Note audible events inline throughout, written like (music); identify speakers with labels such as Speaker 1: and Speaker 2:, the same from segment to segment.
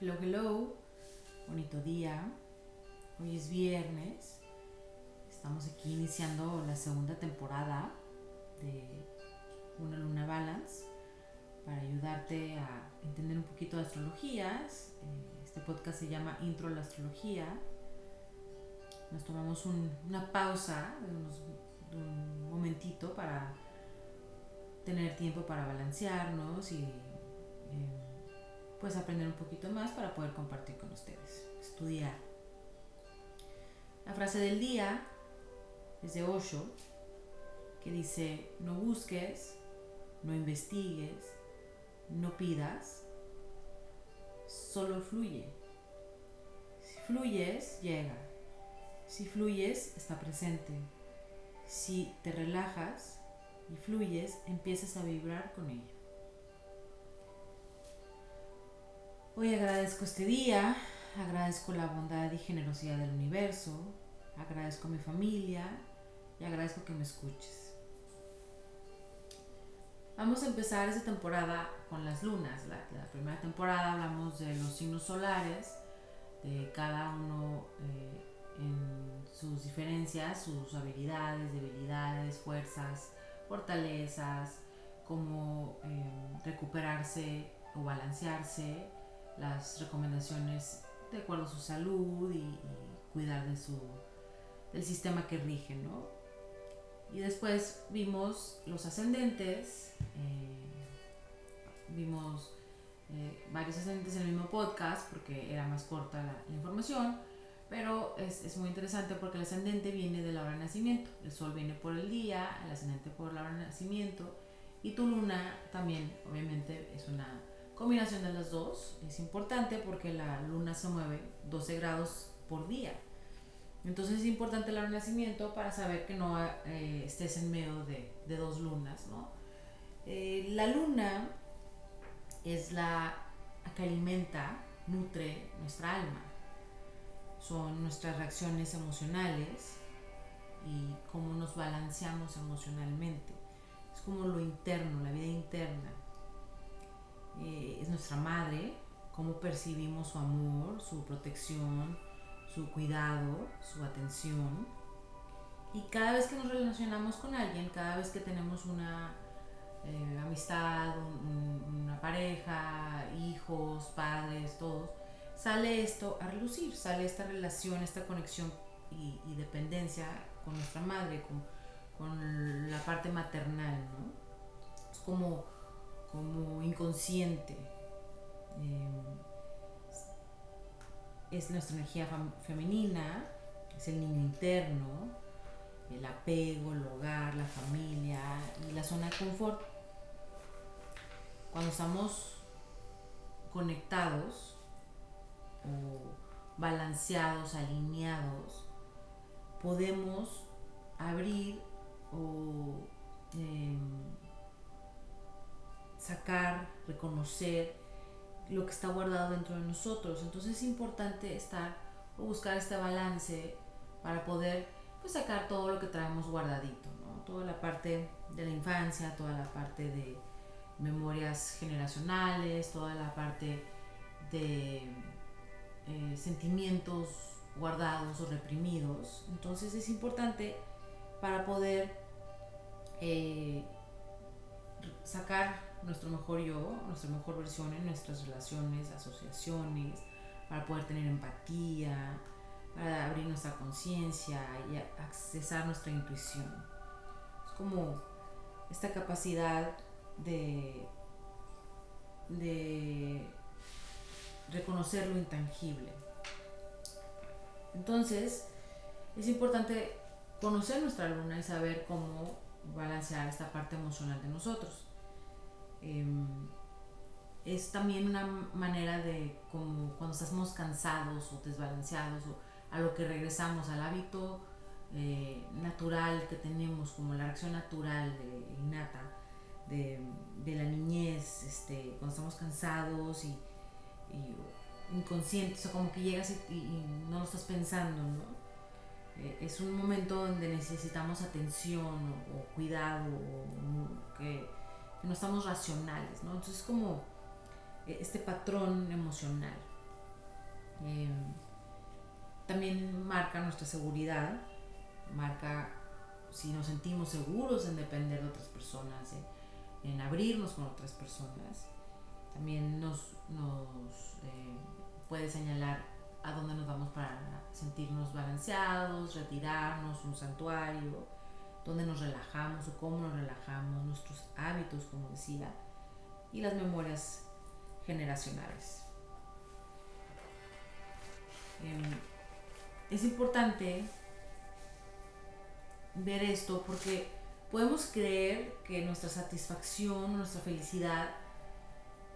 Speaker 1: Hello, hello. Bonito día. Hoy es viernes. Estamos aquí iniciando la segunda temporada de Una Luna Balance para ayudarte a entender un poquito de astrologías. Eh, Este podcast se llama Intro a la Astrología. Nos tomamos un- una pausa de un momentito para tener tiempo para balancearnos y eh, pues aprender un poquito más para poder compartir con ustedes, estudiar. La frase del día es de Osho, que dice, no busques, no investigues, no pidas, solo fluye. Si fluyes, llega. Si fluyes, está presente. Si te relajas y fluyes, empiezas a vibrar con ello. Hoy agradezco este día, agradezco la bondad y generosidad del universo, agradezco a mi familia y agradezco que me escuches. Vamos a empezar esta temporada con las lunas. La, primera temporada hablamos de los signos solares, de cada uno eh, en sus diferencias, sus habilidades, debilidades, fuerzas, fortalezas, cómo eh, recuperarse o balancearse, las recomendaciones de acuerdo a su salud y, y cuidar de su, del sistema que rige, ¿no? Y después vimos los ascendentes, eh, vimos eh, varios ascendentes en el mismo podcast porque era más corta la, información, pero es, es, muy interesante porque el ascendente viene de la hora de nacimiento, el sol viene por el día, el ascendente por la hora de nacimiento y tu luna también obviamente es una combinación de las dos, es importante porque la luna se mueve 12 grados por día. Entonces es importante el hora de nacimiento para saber que no eh, estés en medio de, de dos lunas, ¿no? Eh, la luna es la que alimenta, nutre nuestra alma. Son nuestras reacciones emocionales y cómo nos balanceamos emocionalmente. Es como lo interno, la vida interna. Eh, es nuestra madre, cómo percibimos su amor, su protección, su cuidado, su atención. Y cada vez que nos relacionamos con alguien, cada vez que tenemos una eh, amistad, un, un, una pareja, hijos, padres, todos, sale esto a relucir, sale esta relación, esta conexión y, y dependencia con nuestra madre, con, con, la parte maternal, ¿no? Es como, como inconsciente. Eh, es nuestra energía femenina, es el niño interno, el apego, el hogar, la familia y la zona de confort. Cuando estamos conectados o balanceados, alineados, podemos abrir o eh, sacar, reconocer lo que está guardado dentro de nosotros. Entonces es importante estar o buscar este balance para poder pues, sacar todo lo que traemos guardadito, ¿no? Toda la parte de la infancia, toda la parte de memorias generacionales, toda la parte de eh, sentimientos guardados o reprimidos. Entonces es importante para poder eh, sacar nuestro mejor yo, nuestra mejor versión en nuestras relaciones, asociaciones, para poder tener empatía, para abrir nuestra conciencia y accesar nuestra intuición. Es como esta capacidad de, de reconocer lo intangible. Entonces, es importante conocer nuestra luna y saber cómo balancear esta parte emocional de nosotros. Eh, es también una manera de como cuando estamos cansados o desbalanceados o a lo que regresamos al hábito eh, natural que tenemos como la reacción natural de, innata de, de, la niñez este, cuando estamos cansados y, inconscientes o como que llegas y, no lo estás pensando ¿no? Eh, es un momento donde necesitamos atención o cuidado o que que no estamos racionales, ¿no? Entonces como este patrón emocional. Em, también marca nuestra seguridad, marca si nos sentimos seguros en depender de otras personas, en abrirnos con otras personas. También nos, nos eh, puede señalar a dónde nos vamos para sentirnos balanceados, retirarnos, un santuario, dónde nos relajamos o cómo nos relajamos, nuestros hábitos, como decía, y las memorias generacionales. Em, es importante ver esto porque podemos creer que nuestra satisfacción, nuestra felicidad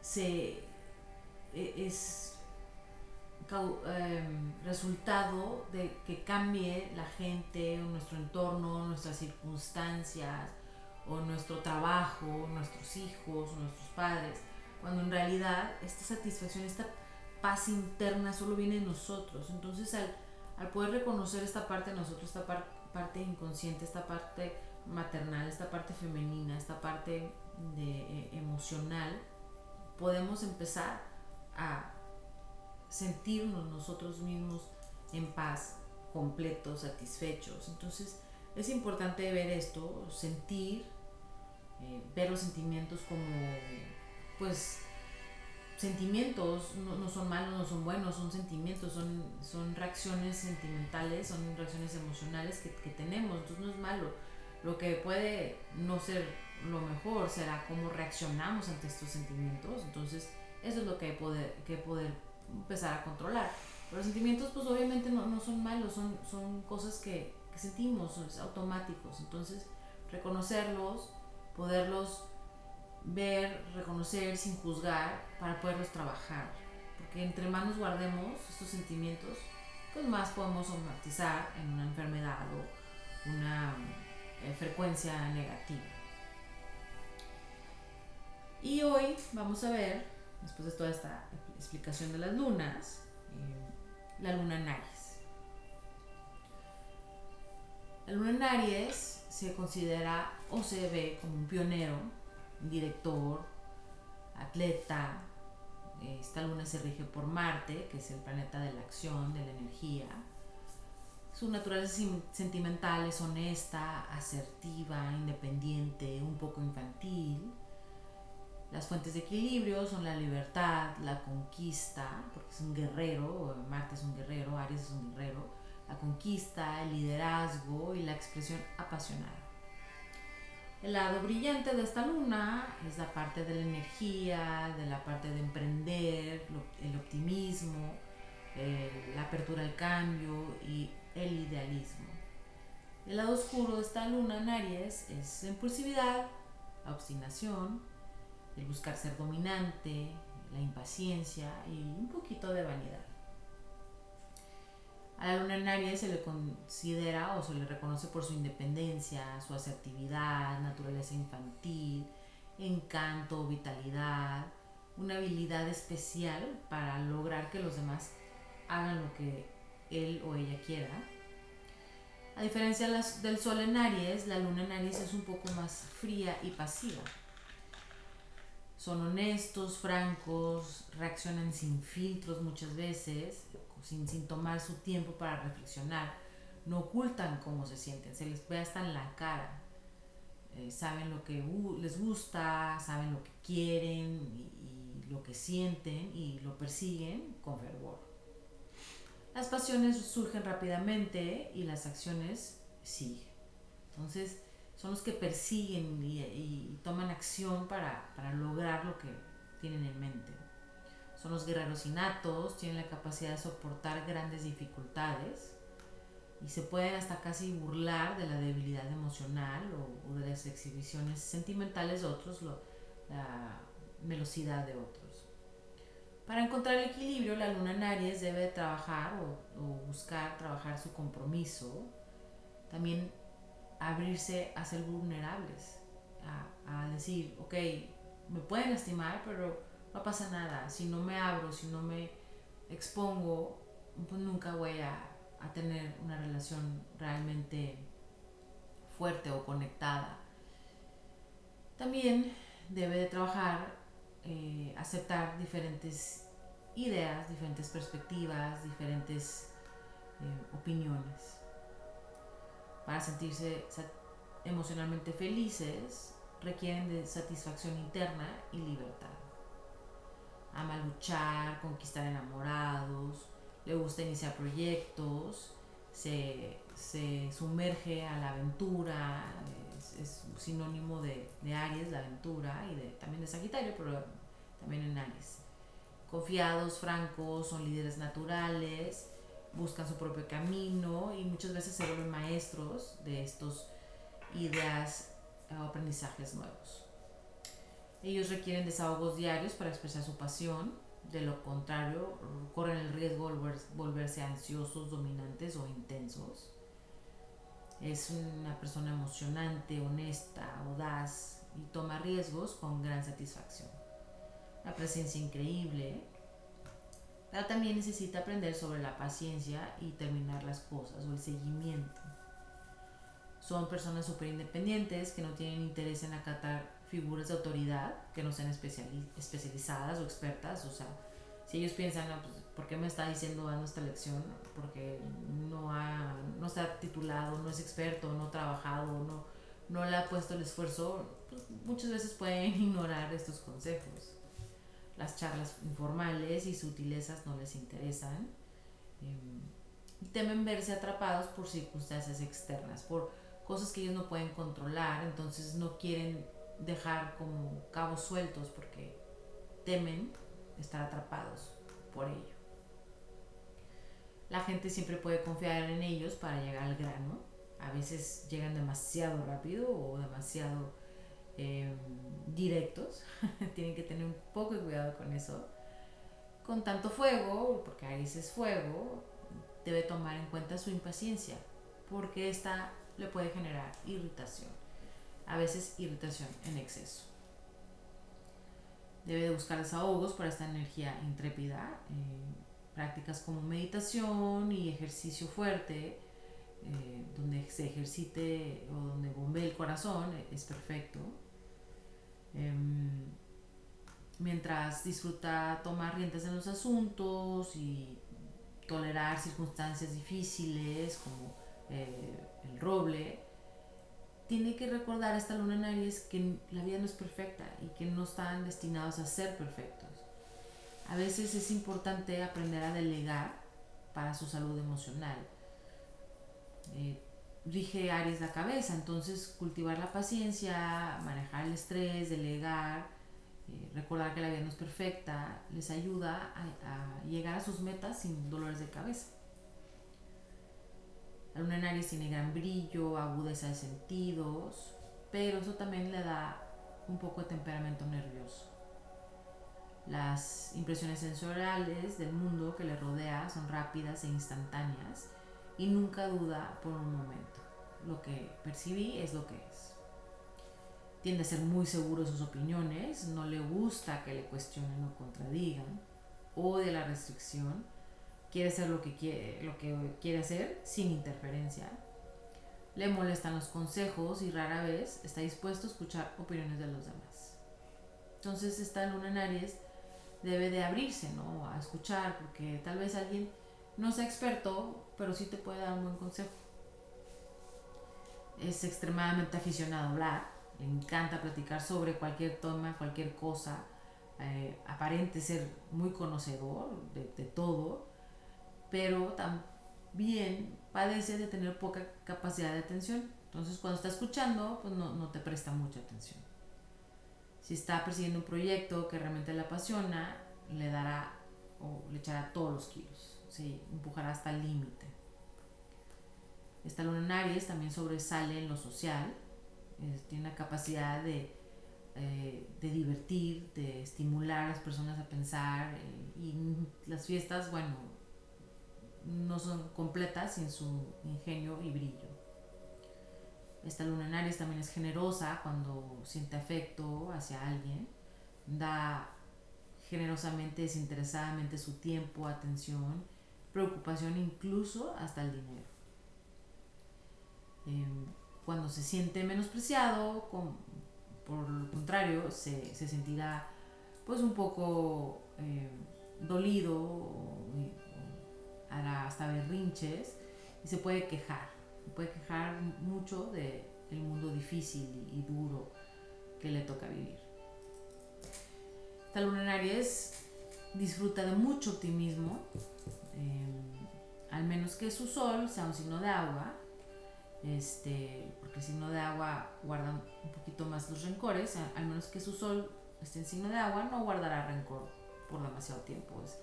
Speaker 1: se, e, es resultado de que cambie la gente, nuestro entorno, nuestras circunstancias, o nuestro trabajo, nuestros hijos, nuestros padres, cuando en realidad esta satisfacción, esta paz interna solo viene de nosotros. Entonces al, al poder reconocer esta parte de nosotros, esta parte inconsciente, esta parte maternal, esta parte femenina, esta parte de, eh, emocional, podemos empezar a sentirnos nosotros mismos en paz, completos, satisfechos. Entonces es importante ver esto, sentir, eh, ver los sentimientos como, pues, sentimientos, no, son malos, no son buenos, son sentimientos, son, son reacciones sentimentales, son reacciones emocionales que, que tenemos, entonces no es malo. Lo que puede no ser lo mejor será cómo reaccionamos ante estos sentimientos, entonces eso es lo que poder, que poder empezar a controlar. Pero los sentimientos pues obviamente no, no son malos, son, son cosas que, que sentimos, son automáticos, entonces reconocerlos, poderlos ver, reconocer sin juzgar para poderlos trabajar. Porque entre más nos guardemos estos sentimientos, pues más podemos somatizar en una enfermedad o una eh, frecuencia negativa. Y hoy vamos a ver, después de toda esta explicación de las lunas, eh, la luna en Aries. La luna en Aries se considera o se ve como un pionero director, atleta. Esta luna se rige por Marte, que es el planeta de la acción, de la energía. Su naturaleza sentimental es honesta, asertiva, independiente, un poco infantil. Las fuentes de equilibrio son la libertad, la conquista, porque es un guerrero, Marte es un guerrero, Aries es un guerrero, la conquista, el liderazgo y la expresión apasionada. El lado brillante de esta luna es la parte de la energía, de la parte de emprender, el optimismo, la apertura al cambio y el idealismo. El lado oscuro de esta luna en Aries es impulsividad, obstinación, el buscar ser dominante, la impaciencia y un poquito de vanidad. A la luna en Aries se le considera o se le reconoce por su independencia, su asertividad, naturaleza infantil, encanto, vitalidad, una habilidad especial para lograr que los demás hagan lo que él o ella quiera. A diferencia del Sol en Aries, la Luna en Aries es un poco más fría y pasiva. Son honestos, francos, reaccionan sin filtros muchas veces, sin, sin tomar su tiempo para reflexionar. No ocultan cómo se sienten, se les ve hasta en la cara. Eh, saben lo que les gusta, saben lo que quieren y, y lo que sienten y lo persiguen con fervor. Las pasiones surgen rápidamente y las acciones siguen. Entonces, son los que persiguen y, y toman acción para, para, lograr lo que tienen en mente. Son los guerreros innatos, tienen la capacidad de soportar grandes dificultades y se pueden hasta casi burlar de la debilidad emocional o, o de las exhibiciones sentimentales de otros, lo, la velocidad de otros. Para encontrar el equilibrio, la luna en Aries debe trabajar o, o buscar trabajar su compromiso, también abrirse a ser vulnerables, a, decir, ok, me pueden lastimar, pero no pasa nada, si no me abro, si no me expongo, pues nunca voy a, a tener una relación realmente fuerte o conectada. También debe de trabajar, eh, aceptar diferentes ideas, diferentes perspectivas, diferentes eh, opiniones. Para sentirse emocionalmente felices requieren de satisfacción interna y libertad. Ama luchar, conquistar enamorados, le gusta iniciar proyectos, se, sumerge a la aventura, es, sinónimo de, de, Aries, la aventura, y de, también de Sagitario, pero también en Aries. Confiados, francos, son líderes naturales, buscan su propio camino y muchas veces se vuelven maestros de estos ideas o aprendizajes nuevos. Ellos requieren desahogos diarios para expresar su pasión, de lo contrario corren el riesgo de volverse ansiosos, dominantes o intensos. Es una persona emocionante, honesta, audaz y toma riesgos con gran satisfacción. La presencia increíble, pero también necesita aprender sobre la paciencia y terminar las cosas o el seguimiento. Son personas súper independientes que no tienen interés en acatar figuras de autoridad que no sean especializadas o expertas. O sea, si ellos piensan, ah, pues, ¿por qué me está diciendo dando esta lección? Porque no, ha, no está titulado, no es experto, no ha trabajado, no, no le ha puesto el esfuerzo, pues, muchas veces pueden (laughs) ignorar estos consejos. Las charlas informales y sutilezas no les interesan. Y temen verse atrapados por circunstancias externas, por cosas que ellos no pueden controlar, entonces no quieren dejar como cabos sueltos porque temen estar atrapados por ello. La gente siempre puede confiar en ellos para llegar al grano. A veces llegan demasiado rápido o demasiado em, directos. (laughs) Tienen que tener un poco de cuidado con eso. Con tanto fuego, porque Aries es fuego, debe tomar en cuenta su impaciencia, porque esta le puede generar irritación, a veces irritación en exceso. Debe buscar desahogos para esta energía intrépida, eh, prácticas como meditación y ejercicio fuerte, eh, donde se ejercite o donde bombee el corazón, es perfecto. Em, mientras disfruta tomar riendas en los asuntos y tolerar circunstancias difíciles como eh, el roble, tiene que recordar esta luna en Aries que la vida no es perfecta y que no están destinados a ser perfectos. A veces es importante aprender a delegar para su salud emocional. Eh, rige Aries la cabeza, entonces cultivar la paciencia, manejar el estrés, delegar, eh, recordar que la vida no es perfecta, les ayuda a llegar a sus metas sin dolores de cabeza. La luna en Aries tiene gran brillo, agudeza de sentidos, pero eso también le da un poco de temperamento nervioso. Las impresiones sensoriales del mundo que le rodea son rápidas e instantáneas y nunca duda por un momento. Lo que percibí es lo que es. Tiende a ser muy seguro de sus opiniones, no le gusta que le cuestionen o contradigan, odia la restricción quiere hacer lo que quiere, lo que quiere hacer sin interferencia. Le molestan los consejos y rara vez está dispuesto a escuchar opiniones de los demás. Entonces esta luna en Aries debe de abrirse, ¿no? A escuchar, porque tal vez alguien no sea experto, pero sí te puede dar un buen consejo. Es extremadamente aficionado a hablar, le encanta platicar sobre cualquier tema, cualquier cosa, eh, aparente ser muy conocedor de, todo pero también padece de tener poca capacidad de atención. Entonces cuando está escuchando, pues no, no te presta mucha atención. Si está persiguiendo un proyecto que realmente le apasiona, le dará o le echará todos los kilos, ¿sí? empujará hasta el límite. Esta luna en Aries también sobresale en lo social, tiene la capacidad de, eh, de divertir, de estimular a las personas a pensar eh, y las fiestas, bueno, no son completas sin su ingenio y brillo. Esta luna en Aries también es generosa cuando siente afecto hacia alguien, da generosamente, desinteresadamente su tiempo, atención, preocupación, incluso hasta el dinero. Em, cuando se siente menospreciado, por lo contrario, se, sentirá pues un poco em, dolido o, hará hasta berrinches y se puede quejar. Se puede quejar mucho del mundo difícil y, duro que le toca vivir. Esta luna en Aries disfruta de mucho optimismo, eh, al menos que su sol sea un signo de agua, este, porque el signo de agua guarda un poquito más los rencores, al menos que su sol esté en signo de agua, no guardará rencor por demasiado tiempo. Es,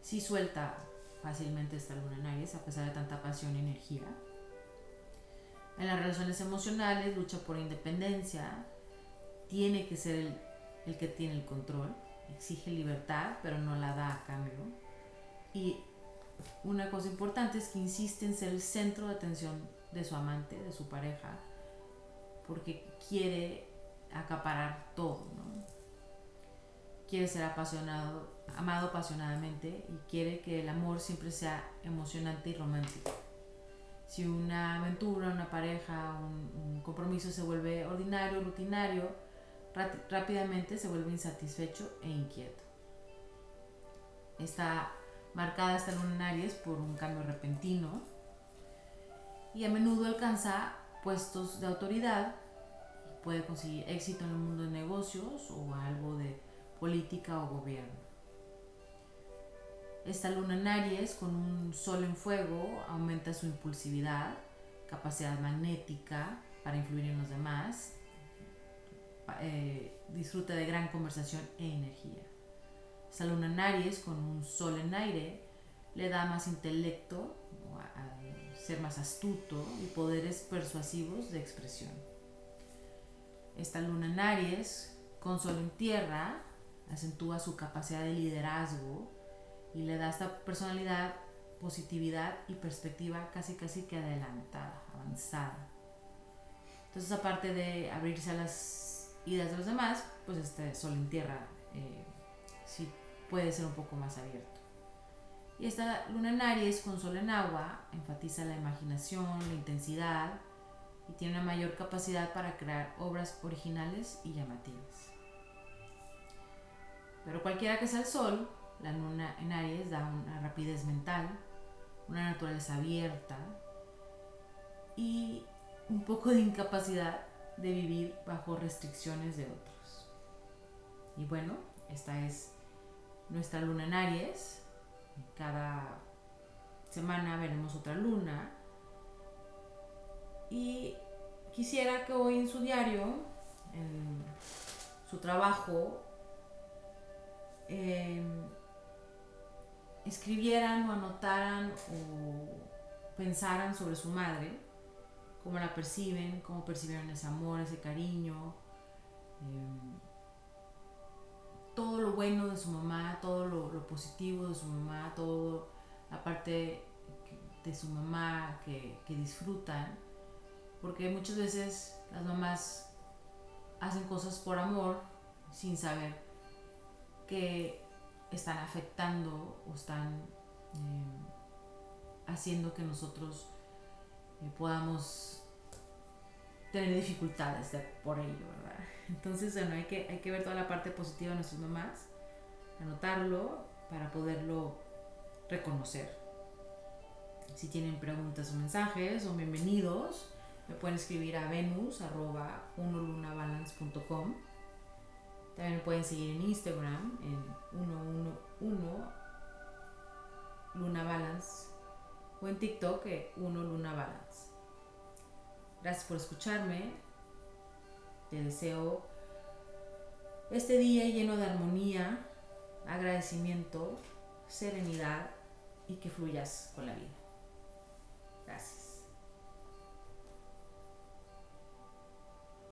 Speaker 1: sí suelta fácilmente esta luna en Aries, a pesar de tanta pasión y energía. En las relaciones emocionales lucha por independencia, tiene que ser el, el que tiene el control, exige libertad, pero no la da a cambio. Y una cosa importante es que insiste en ser el centro de atención de su amante, de su pareja, porque quiere acaparar todo, ¿no? Quiere ser apasionado, amado apasionadamente y quiere que el amor siempre sea emocionante y romántico. Si una aventura, una pareja, un, compromiso se vuelve ordinario, rutinario, rápidamente se vuelve insatisfecho e inquieto. Está marcada esta luna en Aries por un cambio repentino, y a menudo alcanza puestos de autoridad, puede conseguir éxito en el mundo de negocios o algo de política o gobierno. Esta luna en Aries con un sol en fuego aumenta su impulsividad, capacidad magnética para influir en los demás, eh, disfruta de gran conversación e energía. Esta luna en Aries con un sol en aire le da más intelecto, ser más astuto y poderes persuasivos de expresión. Esta luna en Aries, con sol en tierra, acentúa su capacidad de liderazgo y le da esta personalidad, positividad y perspectiva casi casi que adelantada, avanzada. Entonces aparte de abrirse a las ideas de los demás, pues este sol en tierra eh, sí puede ser un poco más abierto. Y esta luna en Aries con sol en agua enfatiza la imaginación, la intensidad y tiene una mayor capacidad para crear obras originales y llamativas. Pero cualquiera que sea el sol, la luna en Aries da una rapidez mental, una naturaleza abierta y un poco de incapacidad de vivir bajo restricciones de otros. Y bueno, esta es nuestra luna en Aries cada semana veremos otra luna. Y quisiera que hoy en su diario, en su trabajo, em, escribieran o anotaran o pensaran sobre su madre, cómo la perciben, cómo percibieron ese amor, ese cariño. Em, bueno de su mamá, todo lo, positivo de su mamá, todo la parte de su mamá que, que disfrutan, porque muchas veces las mamás hacen cosas por amor sin saber que están afectando o están eh, haciendo que nosotros eh, podamos tener dificultades por ello, ¿verdad? Entonces, bueno, hay que, ver toda la parte positiva de nuestras mamás, anotarlo para poderlo reconocer. Si tienen preguntas o mensajes, son bienvenidos. Me pueden escribir a venus arroba unolunabalance.com. También me pueden seguir en Instagram en 111 Luna Balance o en TikTok 1 Luna Balance. Gracias por escucharme. Te deseo este día lleno de armonía, agradecimiento, serenidad y que fluyas con la vida. Gracias.